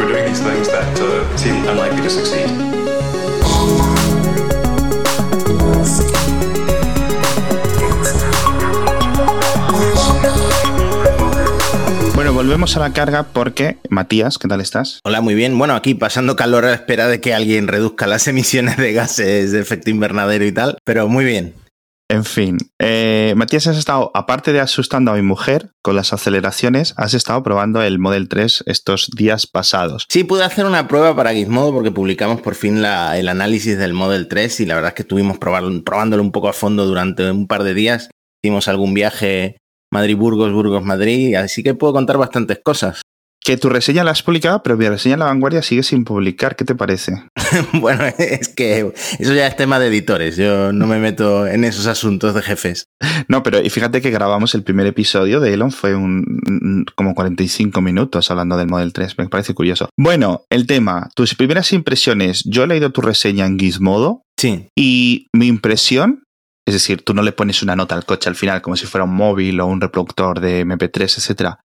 We're doing these things that uh, seem unlikely to succeed. Bueno, volvemos a la carga porque, Matías, ¿qué tal estás? Hola, muy bien. Bueno, aquí pasando calor a la espera de que alguien reduzca las emisiones de gases de efecto invernadero y tal, pero muy bien. En fin, eh, Matías, has estado, aparte de asustando a mi mujer con las aceleraciones, has estado probando el Model 3 estos días pasados. Sí, pude hacer una prueba para Gizmodo porque publicamos por fin el análisis del Model 3 y la verdad es que estuvimos probándolo un poco a fondo durante un par de días. Hicimos algún viaje Madrid-Burgos, Burgos-Madrid, así que puedo contar bastantes cosas. Que tu reseña la has publicado, pero mi reseña en la vanguardia sigue sin publicar. ¿Qué te parece? bueno, es que eso ya es tema de editores, yo no me meto en esos asuntos de jefes. No, pero y fíjate que grabamos el primer episodio de Elon, fue un, como 45 minutos hablando del Model 3, me parece curioso. Bueno, el tema, tus primeras impresiones. Yo he leído tu reseña en Gizmodo Sí, y mi impresión, es decir, tú no le pones una nota al coche al final como si fuera un móvil o un reproductor de MP3, etcétera.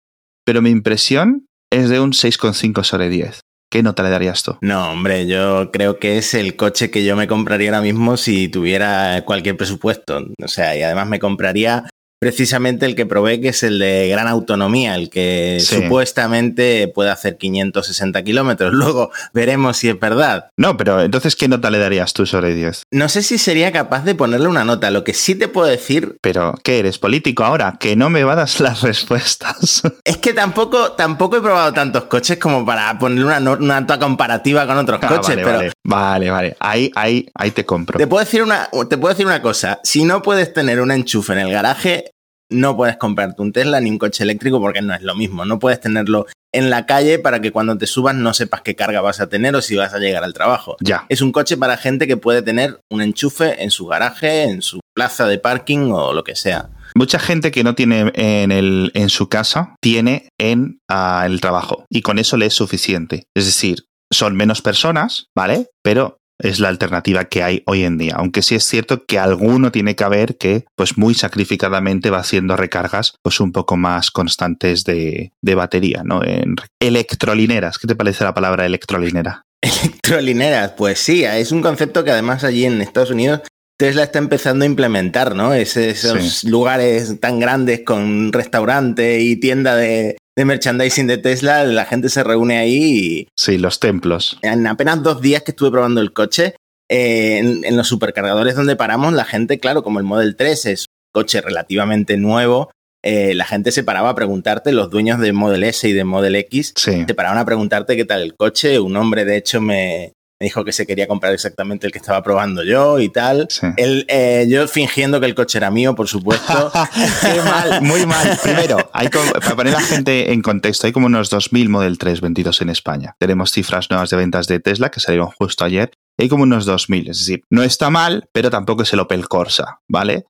Pero mi impresión es de un 6,5 sobre 10. ¿Qué nota le darías tú? No, hombre, yo creo que es el coche que yo me compraría ahora mismo si tuviera cualquier presupuesto. O sea, y además me compraría precisamente el que probé, que es el de gran autonomía, el que Sí. supuestamente puede hacer 560 kilómetros. Luego veremos si es verdad. No, pero entonces, ¿qué nota le darías tú sobre 10? No sé si sería capaz de ponerle una nota. Lo que sí te puedo decir Pero, ¿qué eres? ¿Político ahora? Que no me va a dar las respuestas. es que tampoco, tampoco he probado tantos coches como para ponerle una, una nota comparativa con otros Ah, coches, vale, pero vale, vale, vale. Ahí, ahí, ahí te compro. Te puedo decir una, te puedo decir una cosa. Si no puedes tener un enchufe en el garaje, no puedes comprarte un Tesla ni un coche eléctrico porque no es lo mismo. No puedes tenerlo en la calle para que cuando te subas no sepas qué carga vas a tener o si vas a llegar al trabajo. Ya. Es un coche para gente que puede tener un enchufe en su garaje, en su plaza de parking o lo que sea. Mucha gente que no tiene en, el, en su casa tiene en ah, el trabajo y con eso le es suficiente. Es decir, son menos personas, ¿vale? Pero es la alternativa que hay hoy en día. Aunque sí es cierto que alguno tiene que haber que, pues muy sacrificadamente va haciendo recargas, pues un poco más constantes de, de batería, ¿no? En electrolineras. ¿Qué te parece la palabra electrolinera? Electrolineras, pues sí, es un concepto que además allí en Estados Unidos Tesla está empezando a implementar, ¿no? Es- esos lugares tan grandes con restaurante y tienda de, de merchandising de Tesla, la gente se reúne ahí Sí, los templos. y en apenas dos días que estuve probando el coche, eh, en, en los supercargadores donde paramos, la gente, claro, como el Model 3 es un coche relativamente nuevo, eh, la gente se paraba a preguntarte, los dueños de Model S y de Model X, Sí. te paraban a preguntarte qué tal el coche. Un hombre, de hecho, me, me dijo que se quería comprar exactamente el que estaba probando yo y tal. Sí. Él, eh, yo fingiendo que el coche era mío, por supuesto. Qué mal, muy mal. Primero, hay como- para poner a la gente en contexto, hay como unos 2.000 Model 3 vendidos en España. Tenemos cifras nuevas de ventas de Tesla que salieron justo ayer. Hay como unos 2.000, es decir, no está mal, pero tampoco es el Opel Corsa, ¿vale?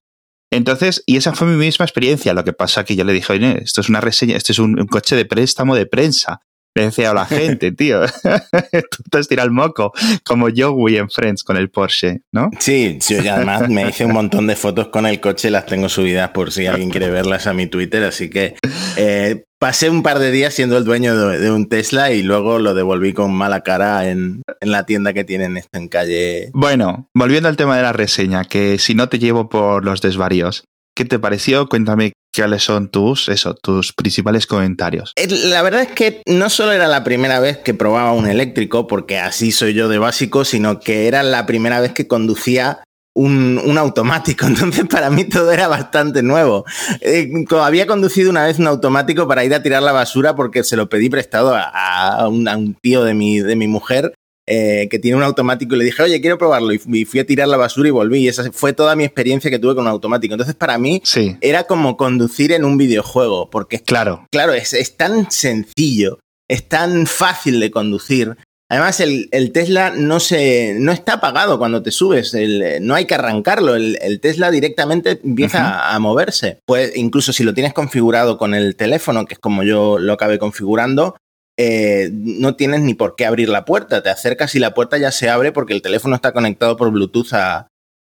Entonces, y esa fue mi misma experiencia. Lo que pasa que yo le dije, oye, esto es una reseña, esto es un, un coche de préstamo de prensa. Le decía a la gente, tío, tú te has tirado el moco, como Joey en Friends con el Porsche, ¿no? Sí, yo ya además me hice un montón de fotos con el coche, las tengo subidas por si alguien quiere verlas a mi Twitter, así que eh, pasé un par de días siendo el dueño de, de un Tesla y luego lo devolví con mala cara en, en la tienda que tienen esto en calle. Bueno, volviendo al tema de la reseña, que si no te llevo por los desvaríos, ¿qué te pareció? Cuéntame cuáles son tus, tus principales comentarios. Eh, La verdad es que no solo era la primera vez que probaba un eléctrico, porque así soy yo de básico, sino que era la primera vez que conducía un, un automático. Entonces para mí todo era bastante nuevo. Eh, había conducido una vez un automático para ir a tirar la basura porque se lo pedí prestado a, a un, a un tío de mi, de mi mujer. Eh, que tiene un automático y le dije, oye, quiero probarlo. Y fu- y fui a tirar la basura y volví. Y esa fue toda mi experiencia que tuve con un automático. Entonces, para mí, Sí, era como conducir en un videojuego, porque claro. claro, es, es tan sencillo, es tan fácil de conducir. Además, el, el Tesla no, se, no está apagado cuando te subes, el, no hay que arrancarlo, el, el Tesla directamente empieza a moverse. Pues incluso si lo tienes configurado con el teléfono, que es como yo lo acabé configurando, eh, no tienes ni por qué abrir la puerta, te acercas y la puerta ya se abre porque el teléfono está conectado por Bluetooth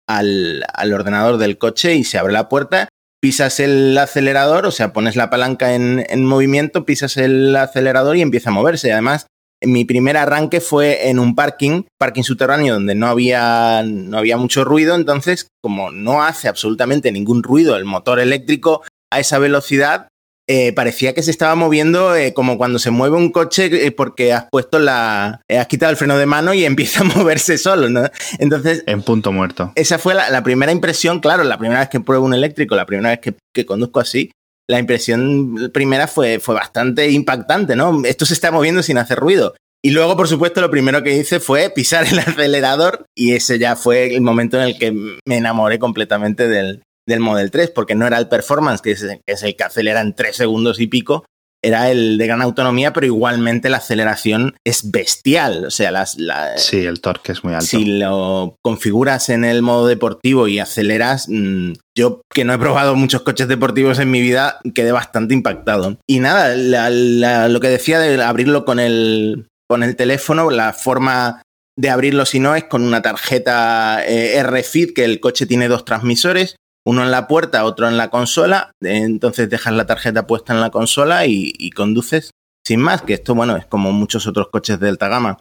al, al ordenador del coche y se abre la puerta. Pisas el acelerador, o sea, pones la palanca en, en movimiento, pisas el acelerador y empieza a moverse. Además, mi primer arranque fue en un parking, parking subterráneo donde no había, no había mucho ruido, entonces como no hace absolutamente ningún ruido el motor eléctrico a esa velocidad, eh, parecía que se estaba moviendo eh, como cuando se mueve un coche eh, porque has puesto la. has quitado el freno de mano y empieza a moverse solo, ¿no? Entonces. En punto muerto. Esa fue la, la, primera impresión, claro, la primera vez que pruebo un eléctrico, la primera vez que, que conduzco así. La impresión primera fue, fue bastante impactante, ¿no? Esto se está moviendo sin hacer ruido. Y luego, por supuesto, lo primero que hice fue pisar el acelerador y ese ya fue el momento en el que me enamoré completamente del, del Model 3, porque no era el performance, que es, el que acelera en 3 segundos y pico, era el de gran autonomía, pero igualmente la aceleración es bestial. O sea, las, la, sí, el torque es muy alto. Si lo configuras en el modo deportivo y aceleras, mmm, yo que no he probado muchos coches deportivos en mi vida, quedé bastante impactado. Y nada, la, la, lo que decía de abrirlo con el, con el teléfono, la forma de abrirlo si no es con una tarjeta eh, RFID, que el coche tiene dos transmisores uno en la puerta, otro en la consola, entonces dejas la tarjeta puesta en la consola y, y, conduces sin más, que esto, bueno, es como muchos otros coches de alta gama.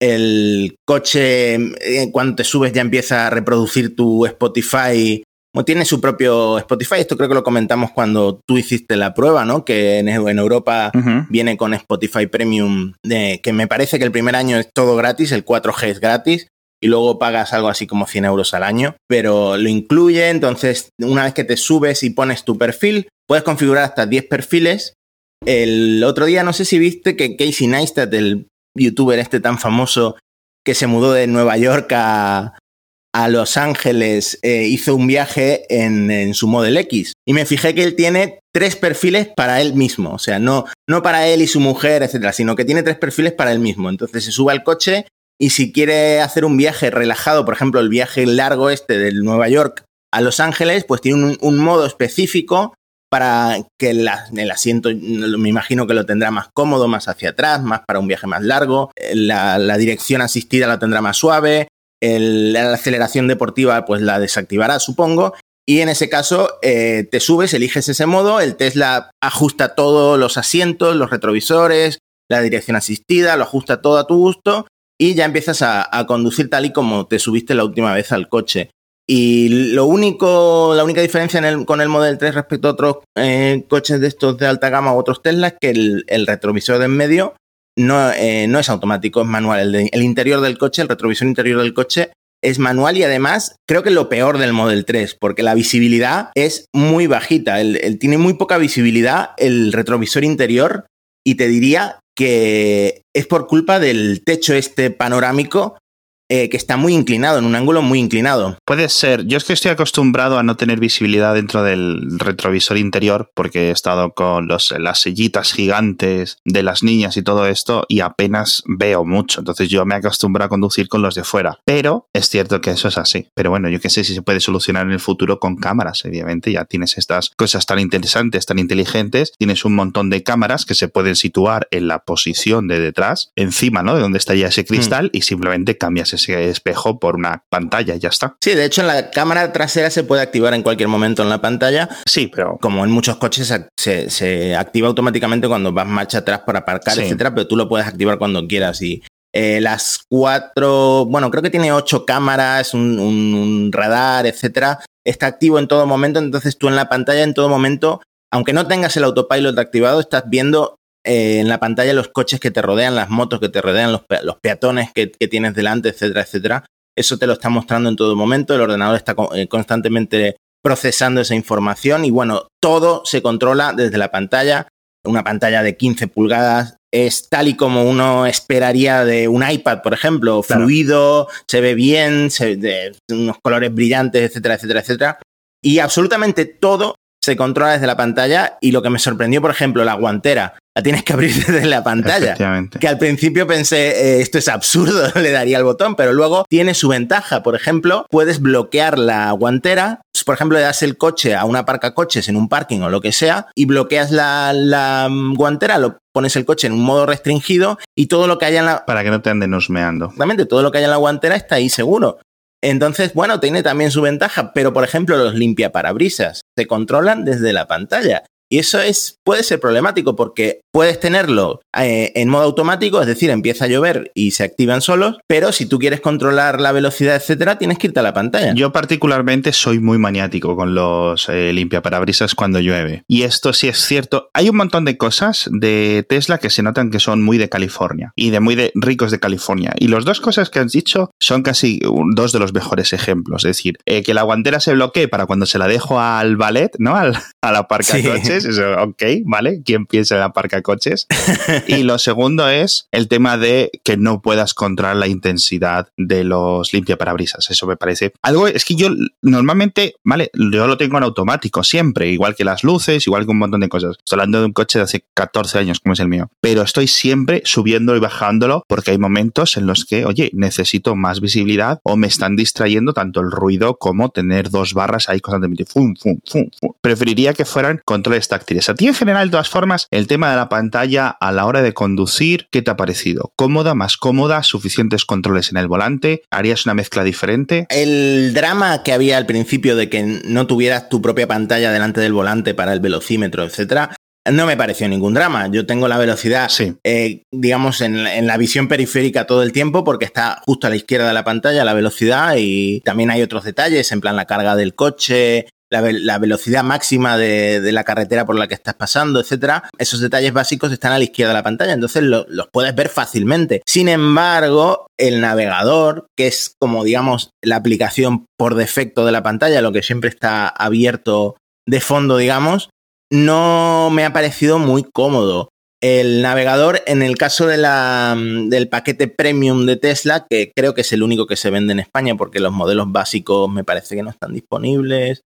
El coche, eh, cuando te subes ya empieza a reproducir tu Spotify, bueno, tiene su propio Spotify, esto creo que lo comentamos cuando tú hiciste la prueba, ¿no? Que en, en Europa uh -huh. viene con Spotify Premium, de, que me parece que el primer año es todo gratis, el 4G es gratis, y luego pagas algo así como 100 euros al año, pero lo incluye, entonces una vez que te subes y pones tu perfil, puedes configurar hasta 10 perfiles. El otro día no sé si viste que Casey Neistat, el youtuber este tan famoso que se mudó de Nueva York a, a Los Ángeles, eh, hizo un viaje en, en, su Model X. Y me fijé que él tiene tres perfiles para él mismo. O sea, no, no para él y su mujer, etcétera, sino que tiene tres perfiles para él mismo. Entonces se sube al coche y si quiere hacer un viaje relajado, por ejemplo, el viaje largo este de Nueva York a Los Ángeles, pues tiene un, modo específico para que el asiento, me imagino que lo tendrá más cómodo, más hacia atrás, más para un viaje más largo. La, dirección asistida la tendrá más suave. La aceleración deportiva, pues la desactivará, supongo. Y en ese caso, eh, te subes, eliges ese modo, el Tesla ajusta todos los asientos, los retrovisores, la dirección asistida, lo ajusta todo a tu gusto y ya empiezas a, conducir tal y como te subiste la última vez al coche. Y lo único, la única diferencia con el Model 3 respecto a otros eh, coches de estos de alta gama u otros Tesla es que el, retrovisor de en medio no, eh, no, es automático, es manual. El, interior del coche, el retrovisor interior del coche es manual y además creo que lo peor del Model 3, porque la visibilidad es muy bajita. Él, tiene muy poca visibilidad el retrovisor interior y te diría que es por culpa del techo este panorámico eh, que está muy inclinado, en un ángulo muy inclinado. Puede ser. Yo es que estoy acostumbrado a no tener visibilidad dentro del retrovisor interior porque he estado con los, las sillitas gigantes de las niñas y todo esto y apenas veo mucho. Entonces yo me acostumbro a conducir con los de fuera. Pero es cierto que eso es así. Pero bueno, yo qué sé si se puede solucionar en el futuro con cámaras. Obviamente ya tienes estas cosas tan interesantes, tan inteligentes. Tienes un montón de cámaras que se pueden situar en la posición de detrás, encima, ¿no? De donde estaría ese cristal mm. y simplemente cambias ese espejo por una pantalla y ya está. Sí, de hecho en la cámara trasera se puede activar en cualquier momento en la pantalla. Sí, pero como en muchos coches se, se activa automáticamente cuando vas marcha atrás para aparcar, sí. etcétera, pero tú lo puedes activar cuando quieras y eh, las cuatro, bueno, creo que tiene ocho cámaras, un, un, un radar, etcétera. Está activo en todo momento, entonces tú en la pantalla en todo momento, aunque no tengas el autopilot activado, estás viendo eh, en la pantalla los coches que te rodean, las motos que te rodean, los, pe los peatones que, que, tienes delante, etcétera, etcétera. Eso te lo está mostrando en todo momento. El ordenador está eh, constantemente procesando esa información y bueno, todo se controla desde la pantalla. Una pantalla de 15 pulgadas es tal y como uno esperaría de un iPad, por ejemplo, claro. fluido, se ve bien, se, de unos colores brillantes, etcétera, etcétera, etcétera. Y absolutamente todo se controla desde la pantalla y lo que me sorprendió, por ejemplo, la guantera, la tienes que abrir desde la pantalla. Que al principio pensé, eh, esto es absurdo, le daría el botón, pero luego tiene su ventaja. Por ejemplo, puedes bloquear la guantera. Por ejemplo, le das el coche a una parca coches en un parking o lo que sea y bloqueas la, la guantera, lo pones el coche en un modo restringido y todo lo que haya en la... Para que no te anden husmeando. Exactamente, todo lo que haya en la guantera está ahí seguro. Entonces, bueno, tiene también su ventaja, pero por ejemplo los limpia parabrisas se controlan desde la pantalla. Y eso es, puede ser problemático porque puedes tenerlo eh, en modo automático, es decir, empieza a llover y se activan solos, pero si tú quieres controlar la velocidad, etcétera, tienes que irte a la pantalla. Yo particularmente soy muy maniático con los eh, limpiaparabrisas cuando llueve. Y esto sí es cierto. Hay un montón de cosas de Tesla que se notan que son muy de California y de muy de ricos de California. Y las dos cosas que has dicho son casi dos de los mejores ejemplos. Es decir, eh, que la guantera se bloquee para cuando se la dejo al ballet, ¿no? Al, a la parca de coches eso, ok, ¿vale? ¿Quién piensa en la parca coches? y lo segundo es el tema de que no puedas controlar la intensidad de los limpiaparabrisas. Eso me parece algo, es que yo normalmente, ¿vale? Yo lo tengo en automático siempre, igual que las luces, igual que un montón de cosas. Estoy hablando de un coche de hace 14 años, como es el mío. Pero estoy siempre subiendo y bajándolo porque hay momentos en los que, oye, necesito más visibilidad o me están distrayendo tanto el ruido como tener dos barras ahí constantemente. Fum, fum, fum, fum. Preferiría que fueran controles táctiles. A ti en general, de todas formas, el tema de la pantalla a la hora de conducir, ¿qué te ha parecido? ¿Cómoda, más cómoda, suficientes controles en el volante? ¿Harías una mezcla diferente? El drama que había al principio de que no tuvieras tu propia pantalla delante del volante para el velocímetro, etcétera, no me pareció ningún drama. Yo tengo la velocidad, eh, digamos, en, en, la visión periférica todo el tiempo porque está justo a la izquierda de la pantalla la velocidad y también hay otros detalles, en plan la carga del coche, la, velocidad máxima de, la carretera por la que estás pasando, etcétera. Esos detalles básicos están a la izquierda de la pantalla, entonces los puedes ver fácilmente. Sin embargo, el navegador, que es como digamos la aplicación por defecto de la pantalla, lo que siempre está abierto de fondo, digamos, no me ha parecido muy cómodo. El navegador, en el caso del paquete premium de Tesla, que creo que es el único que se vende en España porque los modelos básicos me parece que no están disponibles.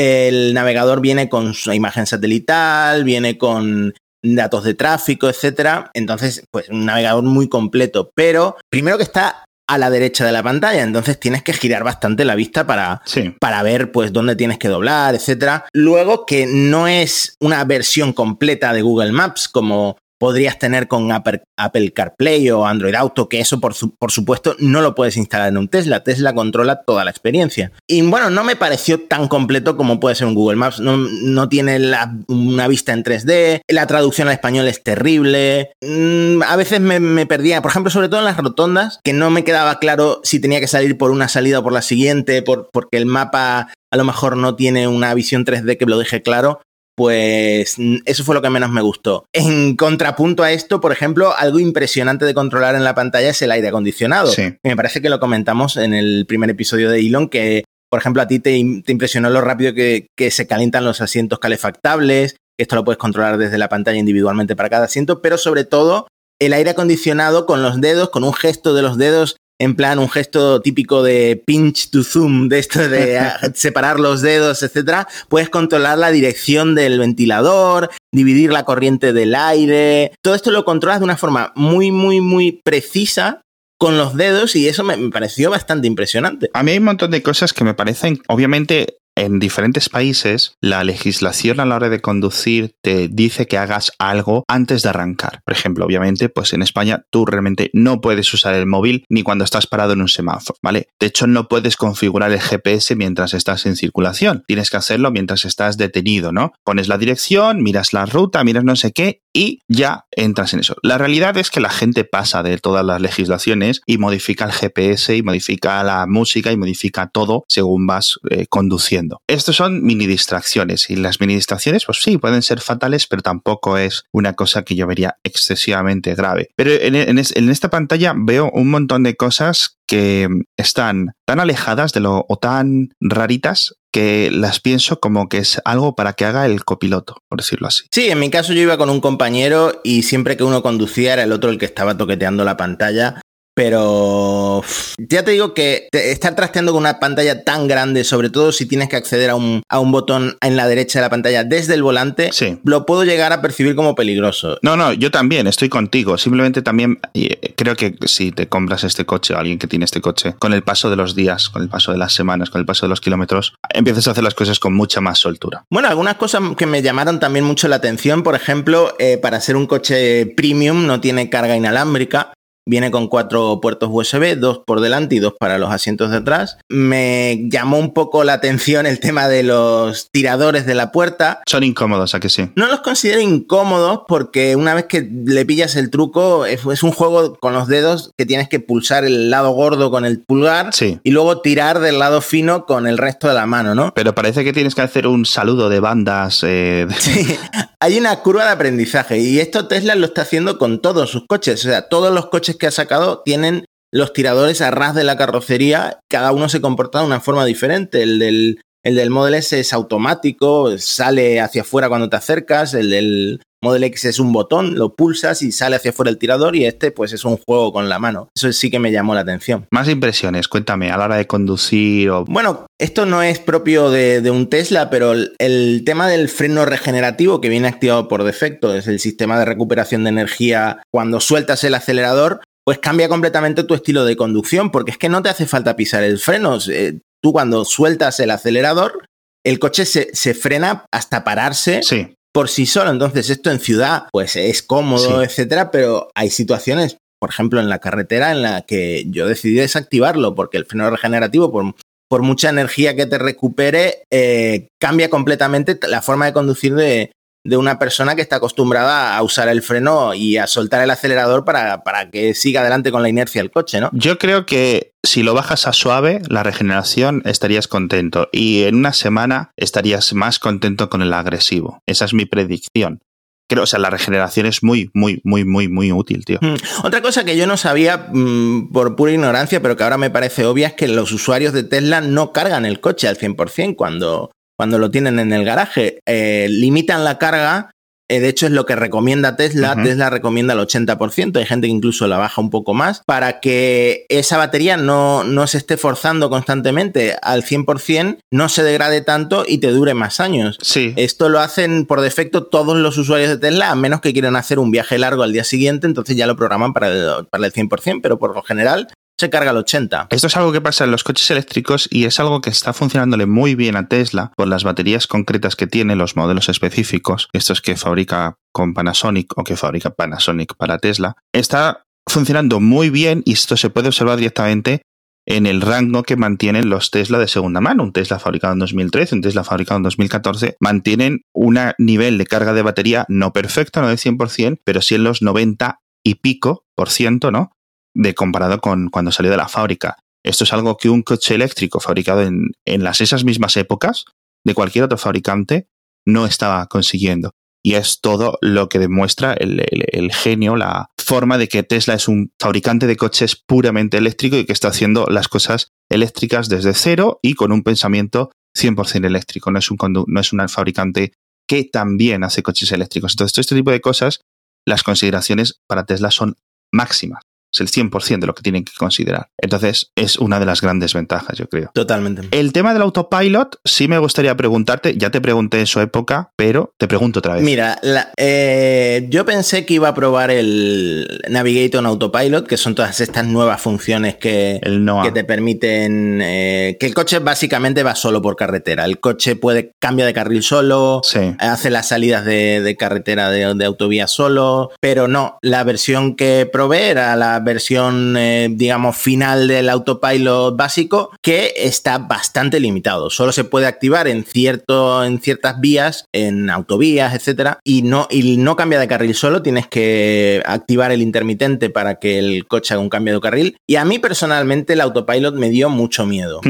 El navegador viene con su imagen satelital, viene con datos de tráfico, etcétera. Entonces, pues un navegador muy completo, pero primero que está a la derecha de la pantalla, entonces tienes que girar bastante la vista para, para ver pues dónde tienes que doblar, etcétera. Luego que no es una versión completa de Google Maps como podrías tener con Apple, CarPlay o Android Auto, que eso por, supuesto no lo puedes instalar en un Tesla. Tesla controla toda la experiencia. Y bueno, no me pareció tan completo como puede ser un Google Maps. No, tiene una vista en 3D, la traducción al español es terrible. Mm, a veces me, perdía, por ejemplo, sobre todo en las rotondas, que no me quedaba claro si tenía que salir por una salida o por la siguiente, por, porque el mapa a lo mejor no tiene una visión 3D que lo deje claro pues eso fue lo que menos me gustó. En contrapunto a esto, por ejemplo, algo impresionante de controlar en la pantalla es el aire acondicionado. Me parece que lo comentamos en el primer episodio de Elon, que por ejemplo a ti te, impresionó lo rápido que, que, se calientan los asientos calefactables, esto lo puedes controlar desde la pantalla individualmente para cada asiento, pero sobre todo el aire acondicionado con los dedos, con un gesto de los dedos en plan un gesto típico de pinch to zoom, de esto de separar los dedos, etcétera, puedes controlar la dirección del ventilador, dividir la corriente del aire. Todo esto lo controlas de una forma muy, muy, muy precisa con los dedos y eso me, pareció bastante impresionante. A mí hay un montón de cosas que me parecen, obviamente, en diferentes países la legislación a la hora de conducir te dice que hagas algo antes de arrancar. Por ejemplo, obviamente, pues en España tú realmente no puedes usar el móvil ni cuando estás parado en un semáforo, ¿vale? De hecho, no puedes configurar el GPS mientras estás en circulación. Tienes que hacerlo mientras estás detenido, ¿no? Pones la dirección, miras la ruta, miras no sé qué y ya entras en eso. La realidad es que la gente pasa de todas las legislaciones y modifica el GPS y modifica la música y modifica todo según vas eh, conduciendo. Estos son mini distracciones y las mini distracciones pues sí pueden ser fatales pero tampoco es una cosa que yo vería excesivamente grave. Pero en, en esta pantalla veo un montón de cosas que están tan alejadas de lo o tan raritas que las pienso como que es algo para que haga el copiloto, por decirlo así. Sí, en mi caso yo iba con un compañero y siempre que uno conducía era el otro el que estaba toqueteando la pantalla pero ya te digo que estar trasteando con una pantalla tan grande, sobre todo si tienes que acceder a un, a un botón en la derecha de la pantalla desde el volante, lo puedo llegar a percibir como peligroso. No, no, yo también estoy contigo. Simplemente también eh, creo que si te compras este coche o alguien que tiene este coche, con el paso de los días, con el paso de las semanas, con el paso de los kilómetros, empiezas a hacer las cosas con mucha más soltura. Bueno, algunas cosas que me llamaron también mucho la atención, por ejemplo, eh, para ser un coche premium no tiene carga inalámbrica viene con cuatro puertos USB, dos por delante y dos para los asientos de atrás. Me llamó un poco la atención el tema de los tiradores de la puerta. Son incómodos, ¿a que sí? No los considero incómodos porque una vez que le pillas el truco, es, es un juego con los dedos que tienes que pulsar el lado gordo con el pulgar Sí. y luego tirar del lado fino con el resto de la mano, ¿no? Pero parece que tienes que hacer un saludo de bandas. eh, Sí, hay una curva de aprendizaje y esto Tesla lo está haciendo con todos sus coches. O sea, todos los coches que ha sacado tienen los tiradores a ras de la carrocería, cada uno se comporta de una forma diferente. El del, el del Model S es automático, sale hacia afuera cuando te acercas, el del Model X es un botón, lo pulsas y sale hacia afuera el tirador y este pues es un juego con la mano. Eso sí que me llamó la atención. Más impresiones, cuéntame, a la hora de conducir o... Bueno, esto no es propio de, de un Tesla, pero el, el tema del freno regenerativo que viene activado por defecto, es el sistema de recuperación de energía cuando sueltas el acelerador, pues cambia completamente tu estilo de conducción, porque es que no te hace falta pisar el freno. Eh, tú cuando sueltas el acelerador, el coche se, se frena hasta pararse Sí, por sí solo. Entonces, esto en ciudad, pues es cómodo, Sí. etcétera, pero hay situaciones, por ejemplo, en la carretera, en la que yo decidí desactivarlo, porque el freno regenerativo, por, por mucha energía que te recupere, eh, cambia completamente la forma de conducir de, de una persona que está acostumbrada a usar el freno y a soltar el acelerador para, para que siga adelante con la inercia el coche, ¿no? yo creo que si lo bajas a suave, la regeneración, estarías contento. Y en una semana estarías más contento con el agresivo. Esa es mi predicción. Creo, o sea, la regeneración es muy, muy, muy, muy, muy útil, tío. Mm. Otra cosa que yo no sabía mm, por pura ignorancia, pero que ahora me parece obvia, es que los usuarios de Tesla no cargan el coche al 100% cuando, cuando lo tienen en el garaje. Eh, limitan la carga. eh, de hecho, es lo que recomienda Tesla. Tesla recomienda el 80%. Hay gente que incluso la baja un poco más para que esa batería no, no se esté forzando constantemente al 100%, no se degrade tanto y te dure más años. Sí. Esto lo hacen por defecto todos los usuarios de Tesla, a menos que quieran hacer un viaje largo al día siguiente, entonces ya lo programan para el, para el 100%, pero por lo general se carga al 80%. Esto es algo que pasa en los coches eléctricos y es algo que está funcionándole muy bien a Tesla por las baterías concretas que tiene, los modelos específicos, estos que fabrica con Panasonic o que fabrica Panasonic para Tesla. Está funcionando muy bien y esto se puede observar directamente en el rango que mantienen los Tesla de segunda mano. Un Tesla fabricado en 2013, un Tesla fabricado en 2014, mantienen un nivel de carga de batería no perfecto, no del 100%, pero sí en los 90 y pico por ciento, ¿no? De comparado con cuando salió de la fábrica. Esto es algo que un coche eléctrico fabricado en, en las esas mismas épocas de cualquier otro fabricante no estaba consiguiendo. Y es todo lo que demuestra el, el- genio, la forma de que Tesla es un fabricante de coches puramente eléctrico y que está haciendo las cosas eléctricas desde cero y con un pensamiento 100% eléctrico. No es un, no es un fabricante que también hace coches eléctricos. Entonces, todo este tipo de cosas, las consideraciones para Tesla son máximas. Es el 100% de lo que tienen que considerar. Entonces, es una de las grandes ventajas, yo creo. Totalmente. El tema del autopilot, sí me gustaría preguntarte, ya te pregunté en su época, pero te pregunto otra vez. Mira, la- eh, yo pensé que iba a probar el Navigator en Autopilot, que son todas estas nuevas funciones que, el que te permiten eh, que el coche básicamente va solo por carretera. El coche puede cambia de carril solo, Sí. hace las salidas de, de carretera de, de autovía solo, pero no, la versión que probé era la versión, eh, digamos, final del autopilot básico, que está bastante limitado. Solo se puede activar en, cierto, en ciertas vías, en autovías, etcétera, y no, y no cambia de carril solo, tienes que activar el intermitente para que el coche haga un cambio de carril. Y a mí personalmente el autopilot me dio mucho miedo.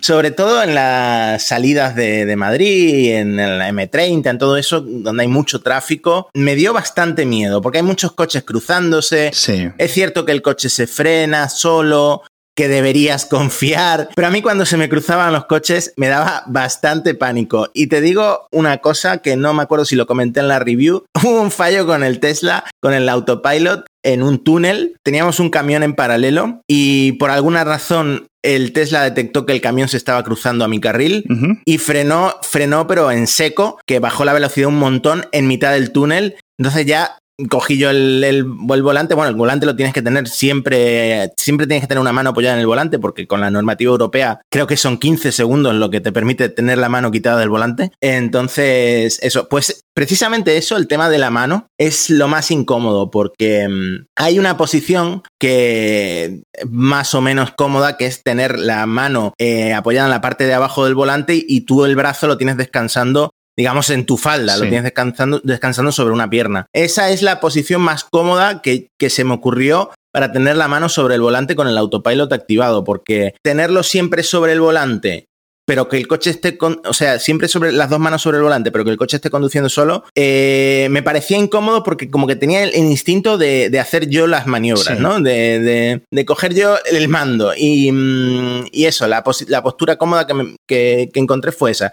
Sobre todo en las salidas de, de Madrid, en la M30, en todo eso, donde hay mucho tráfico, me dio bastante miedo, porque hay muchos coches cruzándose. Sí. Es cierto que el coche se frena solo, que deberías confiar, pero a mí cuando se me cruzaban los coches me daba bastante pánico. Y te digo una cosa que no me acuerdo si lo comenté en la review, hubo un fallo con el Tesla, con el autopilot, en un túnel, teníamos un camión en paralelo y por alguna razón el Tesla detectó que el camión se estaba cruzando a mi carril y frenó, frenó pero en seco, que bajó la velocidad un montón en mitad del túnel. Entonces ya cogí yo el, volante. Bueno, el volante lo tienes que tener siempre, siempre tienes que tener una mano apoyada en el volante, porque con la normativa europea creo que son 15 segundos lo que te permite tener la mano quitada del volante. Entonces, eso, pues precisamente eso, el tema de la mano, es lo más incómodo, porque mm, hay una posición que más o menos cómoda, que es tener la mano eh, apoyada en la parte de abajo del volante y tú el brazo lo tienes descansando digamos, en tu falda, lo tienes descansando, descansando sobre una pierna. Esa es la posición más cómoda que, que se me ocurrió para tener la mano sobre el volante con el autopilot activado, porque tenerlo siempre sobre el volante pero que el coche esté, con, o sea, siempre sobre las dos manos sobre el volante, pero que el coche esté conduciendo solo, eh, me parecía incómodo porque como que tenía el, instinto de, hacer yo las maniobras, ¿no? De, de, coger yo el mando. Y, mm, y eso, la, la, postura cómoda que, que, que, encontré fue esa.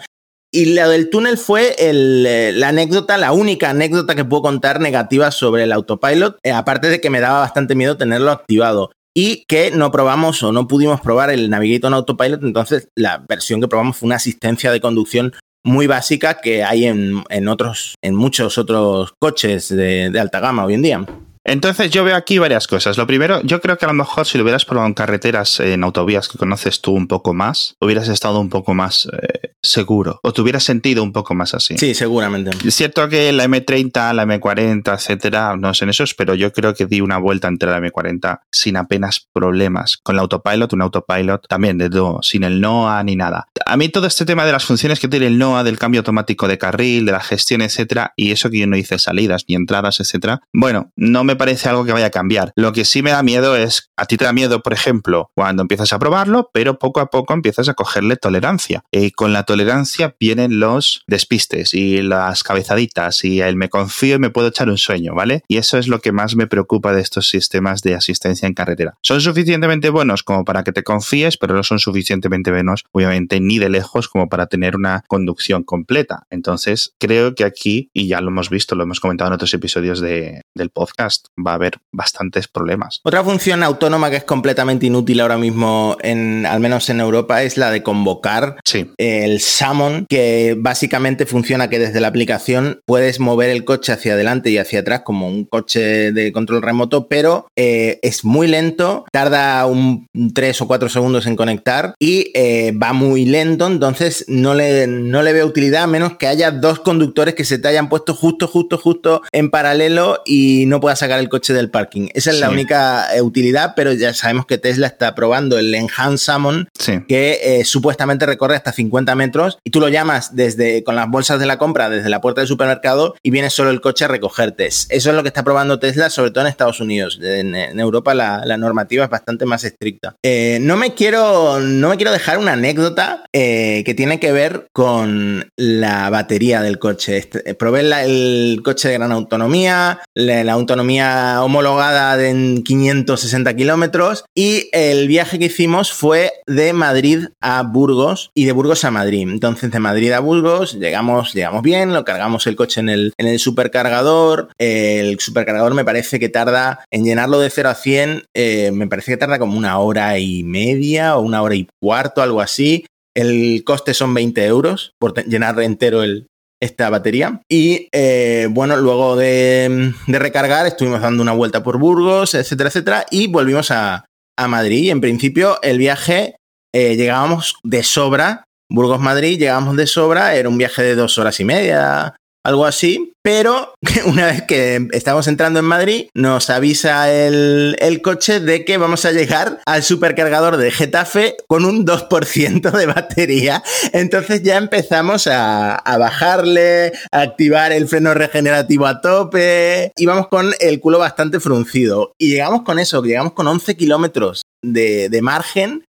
Y la del túnel fue eh, la anécdota, la única anécdota que puedo contar negativa sobre el autopilot, eh, aparte de que me daba bastante miedo tenerlo activado. Y que no probamos o no pudimos probar el Navigator en Autopilot, entonces la versión que probamos fue una asistencia de conducción muy básica que hay en, en otros, en muchos otros coches de alta gama hoy en día. Entonces yo veo aquí varias cosas. Lo primero, yo creo que a lo mejor si lo hubieras probado en carreteras, en autovías que conoces tú un poco más, hubieras estado un poco más eh, seguro o te hubieras sentido un poco más así. Sí, seguramente. Es cierto que la M30, la M40, etcétera, no sé en esos, pero yo creo que di una vuelta entre la M40 sin apenas problemas. Con el autopilot, un autopilot también de todo, sin el NOA ni nada. A mí todo este tema de las funciones que tiene el NOA, del cambio automático de carril, de la gestión, etcétera, y eso que yo no hice salidas ni entradas, etcétera, bueno, no me me parece algo que vaya a cambiar. Lo que sí me da miedo es, a ti te da miedo, por ejemplo, cuando empiezas a probarlo, pero poco a poco empiezas a cogerle tolerancia. Y con la tolerancia vienen los despistes y las cabezaditas y el me confío y me puedo echar un sueño, ¿vale? Y eso es lo que más me preocupa de estos sistemas de asistencia en carretera. Son suficientemente buenos como para que te confíes, pero no son suficientemente buenos, obviamente, ni de lejos como para tener una conducción completa. Entonces, creo que aquí, y ya lo hemos visto, lo hemos comentado en otros episodios de, del podcast, va a haber bastantes problemas. Otra función autónoma que es completamente inútil ahora mismo, en, al menos en Europa, es la de convocar el summon, que básicamente funciona que desde la aplicación puedes mover el coche hacia adelante y hacia atrás como un coche de control remoto, pero eh, es muy lento, tarda un 3 o 4 segundos en conectar y eh, va muy lento, entonces no le, no le veo utilidad a menos que haya dos conductores que se te hayan puesto justo, justo, justo en paralelo y no puedas sacar el coche del parking. Esa es la única eh, utilidad, pero ya sabemos que Tesla está probando el Enhanced Summon, que eh, supuestamente recorre hasta 50 metros y tú lo llamas desde con las bolsas de la compra desde la puerta del supermercado y viene solo el coche a recogerte. Eso es lo que está probando Tesla, sobre todo en Estados Unidos. En, Europa la, normativa es bastante más estricta. Eh, no me quiero no me quiero dejar una anécdota que tiene que ver con la batería del coche. Este, probé el coche de gran autonomía, la autonomía homologada de en 560 kilómetros y el viaje que hicimos fue de Madrid a Burgos y de Burgos a Madrid. Entonces de Madrid a Burgos llegamos, llegamos bien, lo cargamos el coche en el, en el supercargador. El supercargador me parece que tarda en llenarlo de 0 a 100, eh, me parece que tarda como una hora y media o una hora y cuarto, algo así. El coste son 20 euros por llenar entero el, esta batería. Y eh, bueno, luego de, recargar estuvimos dando una vuelta por Burgos, etcétera, etcétera, y volvimos a, Madrid. Y en principio el viaje eh, llegábamos de sobra, Burgos-Madrid, llegábamos de sobra, era un viaje de dos horas y media, algo así, pero una vez que estamos entrando en Madrid, nos avisa el, coche de que vamos a llegar al supercargador de Getafe con un 2% de batería. Entonces ya empezamos a, bajarle, a activar el freno regenerativo a tope. y vamos con el culo bastante fruncido. Y llegamos con eso, llegamos con 11 kilómetros de, de margen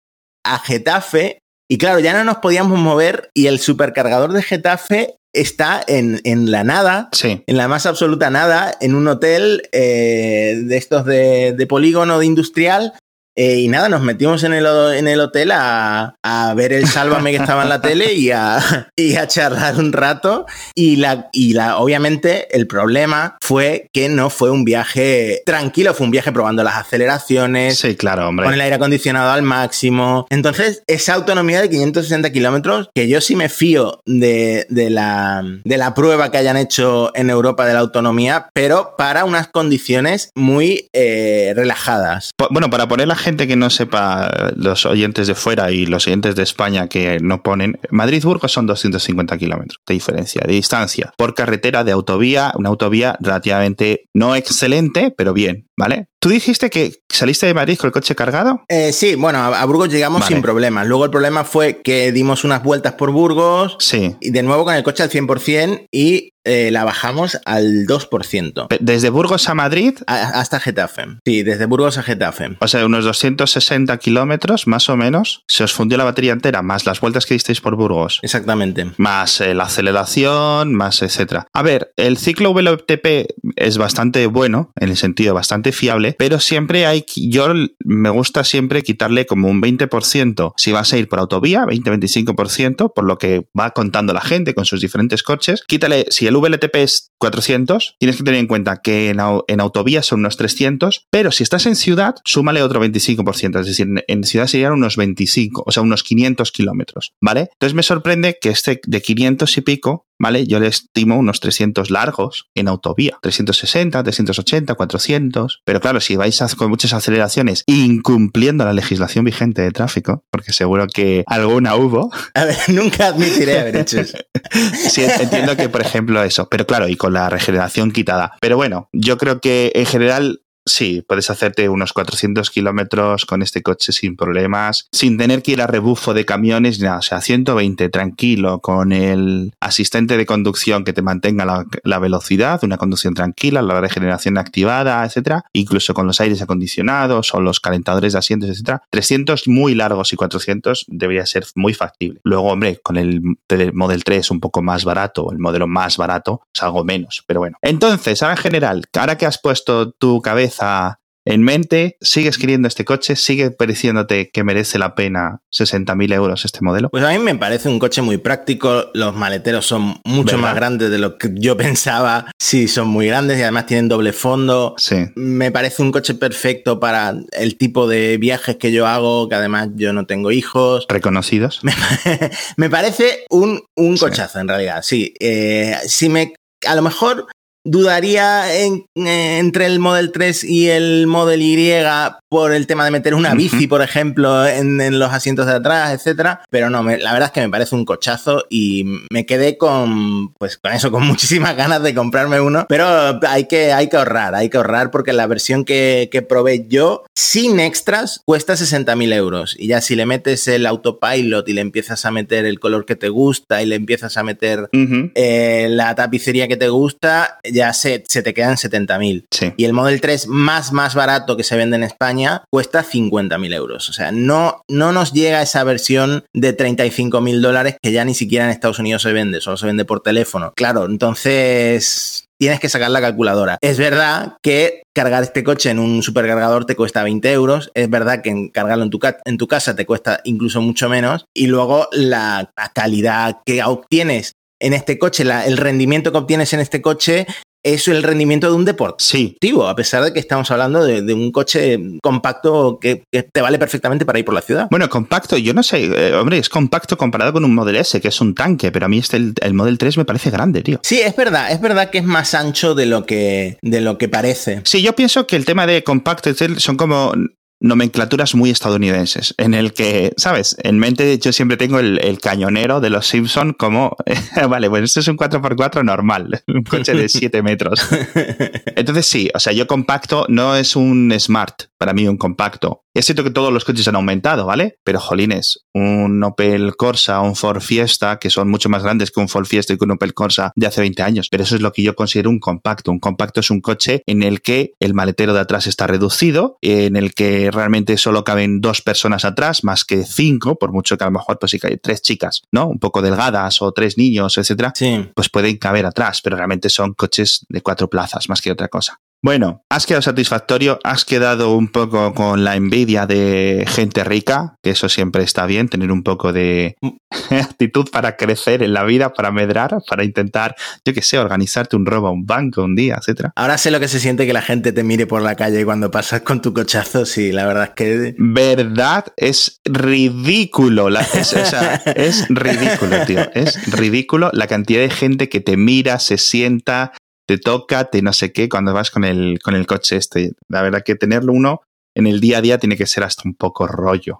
a Getafe y claro, ya no nos podíamos mover y el supercargador de Getafe está en, la nada, en la más absoluta nada, en un hotel eh, de estos de, polígono de industrial, Eh, y nada, nos metimos en el, en el hotel a, a, ver el Sálvame que estaba en la tele y a, y a charlar un rato. Y, la, y la, obviamente el problema fue que no fue un viaje tranquilo, fue un viaje probando las aceleraciones. Sí, claro, hombre. Con el aire acondicionado al máximo. Entonces, esa autonomía de 560 kilómetros, que yo sí me fío de, de, la, de la prueba que hayan hecho en Europa de la autonomía, pero para unas condiciones muy eh, relajadas. Bueno, para poner la gente que no sepa, los oyentes de fuera y los oyentes de España que no ponen, Madrid-Burgos son 250 kilómetros de diferencia, de distancia, por carretera de autovía, una autovía relativamente no excelente, pero bien, ¿vale? ¿Tú dijiste que saliste de Madrid con el coche cargado? Eh, sí, bueno, a, Burgos llegamos vale. sin problemas. Luego el problema fue que dimos unas vueltas por Burgos. Sí. Y de nuevo con el coche al 100% y eh, la bajamos al 2%. ¿Desde Burgos a Madrid? A, hasta Getafe. Sí, desde Burgos a Getafe. O sea, unos 260 kilómetros más o menos. Se os fundió la batería entera, más las vueltas que disteis por Burgos. Exactamente. Más eh, la aceleración, más etcétera. A ver, el ciclo WLTP es bastante bueno, en el sentido bastante fiable, pero siempre hay, yo me gusta siempre quitarle como un 20% si vas a ir por autovía, 20-25%, por lo que va contando la gente con sus diferentes coches. Quítale, si el VLTP es 400, tienes que tener en cuenta que en, en autovía son unos 300, pero si estás en ciudad, súmale otro 25%, es decir, en, ciudad serían unos 25, o sea, unos 500 kilómetros, ¿vale? Entonces me sorprende que este de 500 y pico ¿vale? Yo le estimo unos 300 largos en autovía, 360, 380, 400, pero claro, si vais a, con muchas aceleraciones incumpliendo la legislación vigente de tráfico, porque seguro que alguna hubo. A ver, nunca admitiré haber hecho eso. sí, entiendo que, por ejemplo, eso, pero claro, y con la regeneración quitada. Pero bueno, yo creo que en general sí, puedes hacerte unos 400 kilómetros con este coche sin problemas, sin tener que ir a rebufo de camiones, nada, o sea, 120 tranquilo, con el asistente de conducción que te mantenga la, velocidad, una conducción tranquila, la regeneración activada, etcétera, incluso con los aires acondicionados o los calentadores de asientos, etcétera. 300 muy largos y 400 debería ser muy factible. Luego, hombre, con el Model 3 un poco más barato, el modelo más barato, es algo menos, pero bueno. Entonces, ahora en general, ahora que has puesto tu cabeza en mente, ¿sigues queriendo este coche? ¿Sigue pareciéndote que merece la pena 60.000 euros este modelo? Pues a mí me parece un coche muy práctico. Los maleteros son mucho ¿verdad? más grandes de lo que yo pensaba. Sí, son muy grandes y además tienen doble fondo. Sí. Me parece un coche perfecto para el tipo de viajes que yo hago, que además yo no tengo hijos. ¿Reconocidos? Me, me parece un, un cochazo sí. en realidad, sí. Eh, si me... A lo mejor dudaría en, eh, entre el Model 3 y el Model Y por el tema de meter una bici, por ejemplo, en, en los asientos de atrás, etcétera. Pero no, me, la verdad es que me parece un cochazo y me quedé con, pues con eso, con muchísimas ganas de comprarme uno. Pero hay que, hay que ahorrar, hay que ahorrar porque la versión que, que probé yo, sin extras, cuesta 60.000 euros. Y ya si le metes el autopilot y le empiezas a meter el color que te gusta y le empiezas a meter uh -huh. eh, la tapicería que te gusta, ya se, se te quedan 70.000. Sí. Y el Model 3 más, más barato que se vende en España cuesta 50.000 euros. O sea, no, no nos llega esa versión de 35.000 dólares que ya ni siquiera en Estados Unidos se vende, solo se vende por teléfono. Claro, entonces tienes que sacar la calculadora. Es verdad que cargar este coche en un supercargador te cuesta 20 euros. Es verdad que cargarlo en tu, en tu casa te cuesta incluso mucho menos. Y luego la, la calidad que obtienes en este coche, la, el rendimiento que obtienes en este coche es el rendimiento de un deportivo, sí. a pesar de que estamos hablando de, de un coche compacto que, que, te vale perfectamente para ir por la ciudad. Bueno, compacto, yo no sé, eh, hombre, es compacto comparado con un Model S, que es un tanque, pero a mí este, el, el, Model 3 me parece grande, tío. Sí, es verdad, es verdad que es más ancho de lo que, de lo que parece. Sí, yo pienso que el tema de compacto son como nomenclaturas muy estadounidenses, en el que, ¿sabes? En mente yo siempre tengo el, el cañonero de los Simpson como, vale, pues esto es un 4x4 normal, un coche de 7 metros. Entonces sí, o sea, yo compacto no es un smart, para mí un compacto. Es cierto que todos los coches han aumentado, ¿vale? Pero jolines, un Opel Corsa, un Ford Fiesta, que son mucho más grandes que un Ford Fiesta y que un Opel Corsa de hace 20 años. Pero eso es lo que yo considero un compacto. Un compacto es un coche en el que el maletero de atrás está reducido, en el que realmente solo caben dos personas atrás, más que cinco, por mucho que a lo mejor pues que hay tres chicas, ¿no? Un poco delgadas o tres niños, etcétera. Sí. Pues pueden caber atrás, pero realmente son coches de cuatro plazas, más que otra cosa. Bueno, has quedado satisfactorio, has quedado un poco con la envidia de gente rica, que eso siempre está bien, tener un poco de actitud para crecer en la vida, para medrar, para intentar, yo qué sé, organizarte un robo a un banco un día, etcétera. Ahora sé lo que se siente que la gente te mire por la calle cuando pasas con tu cochazo, sí, la verdad es que... Verdad, es ridículo, la, es, o sea, es ridículo, tío, es ridículo la cantidad de gente que te mira, se sienta, te toca, te no sé qué, cuando vas con el, con el coche este. La verdad que tenerlo uno en el día a día tiene que ser hasta un poco rollo.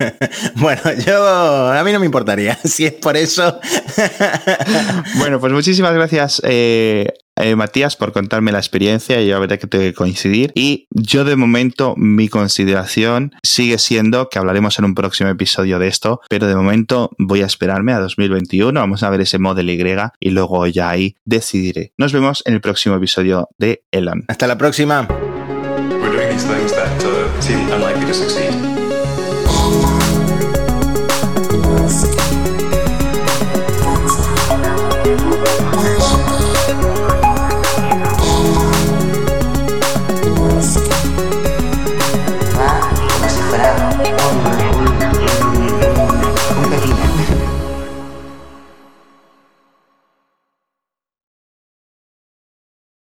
bueno, yo a mí no me importaría, si es por eso. bueno, pues muchísimas gracias eh, eh, Matías, por contarme la experiencia y ya veré que tengo que coincidir. Y yo de momento mi consideración sigue siendo que hablaremos en un próximo episodio de esto, pero de momento voy a esperarme a 2021, vamos a ver ese Model Y y luego ya ahí decidiré. Nos vemos en el próximo episodio de Elon. Hasta la próxima.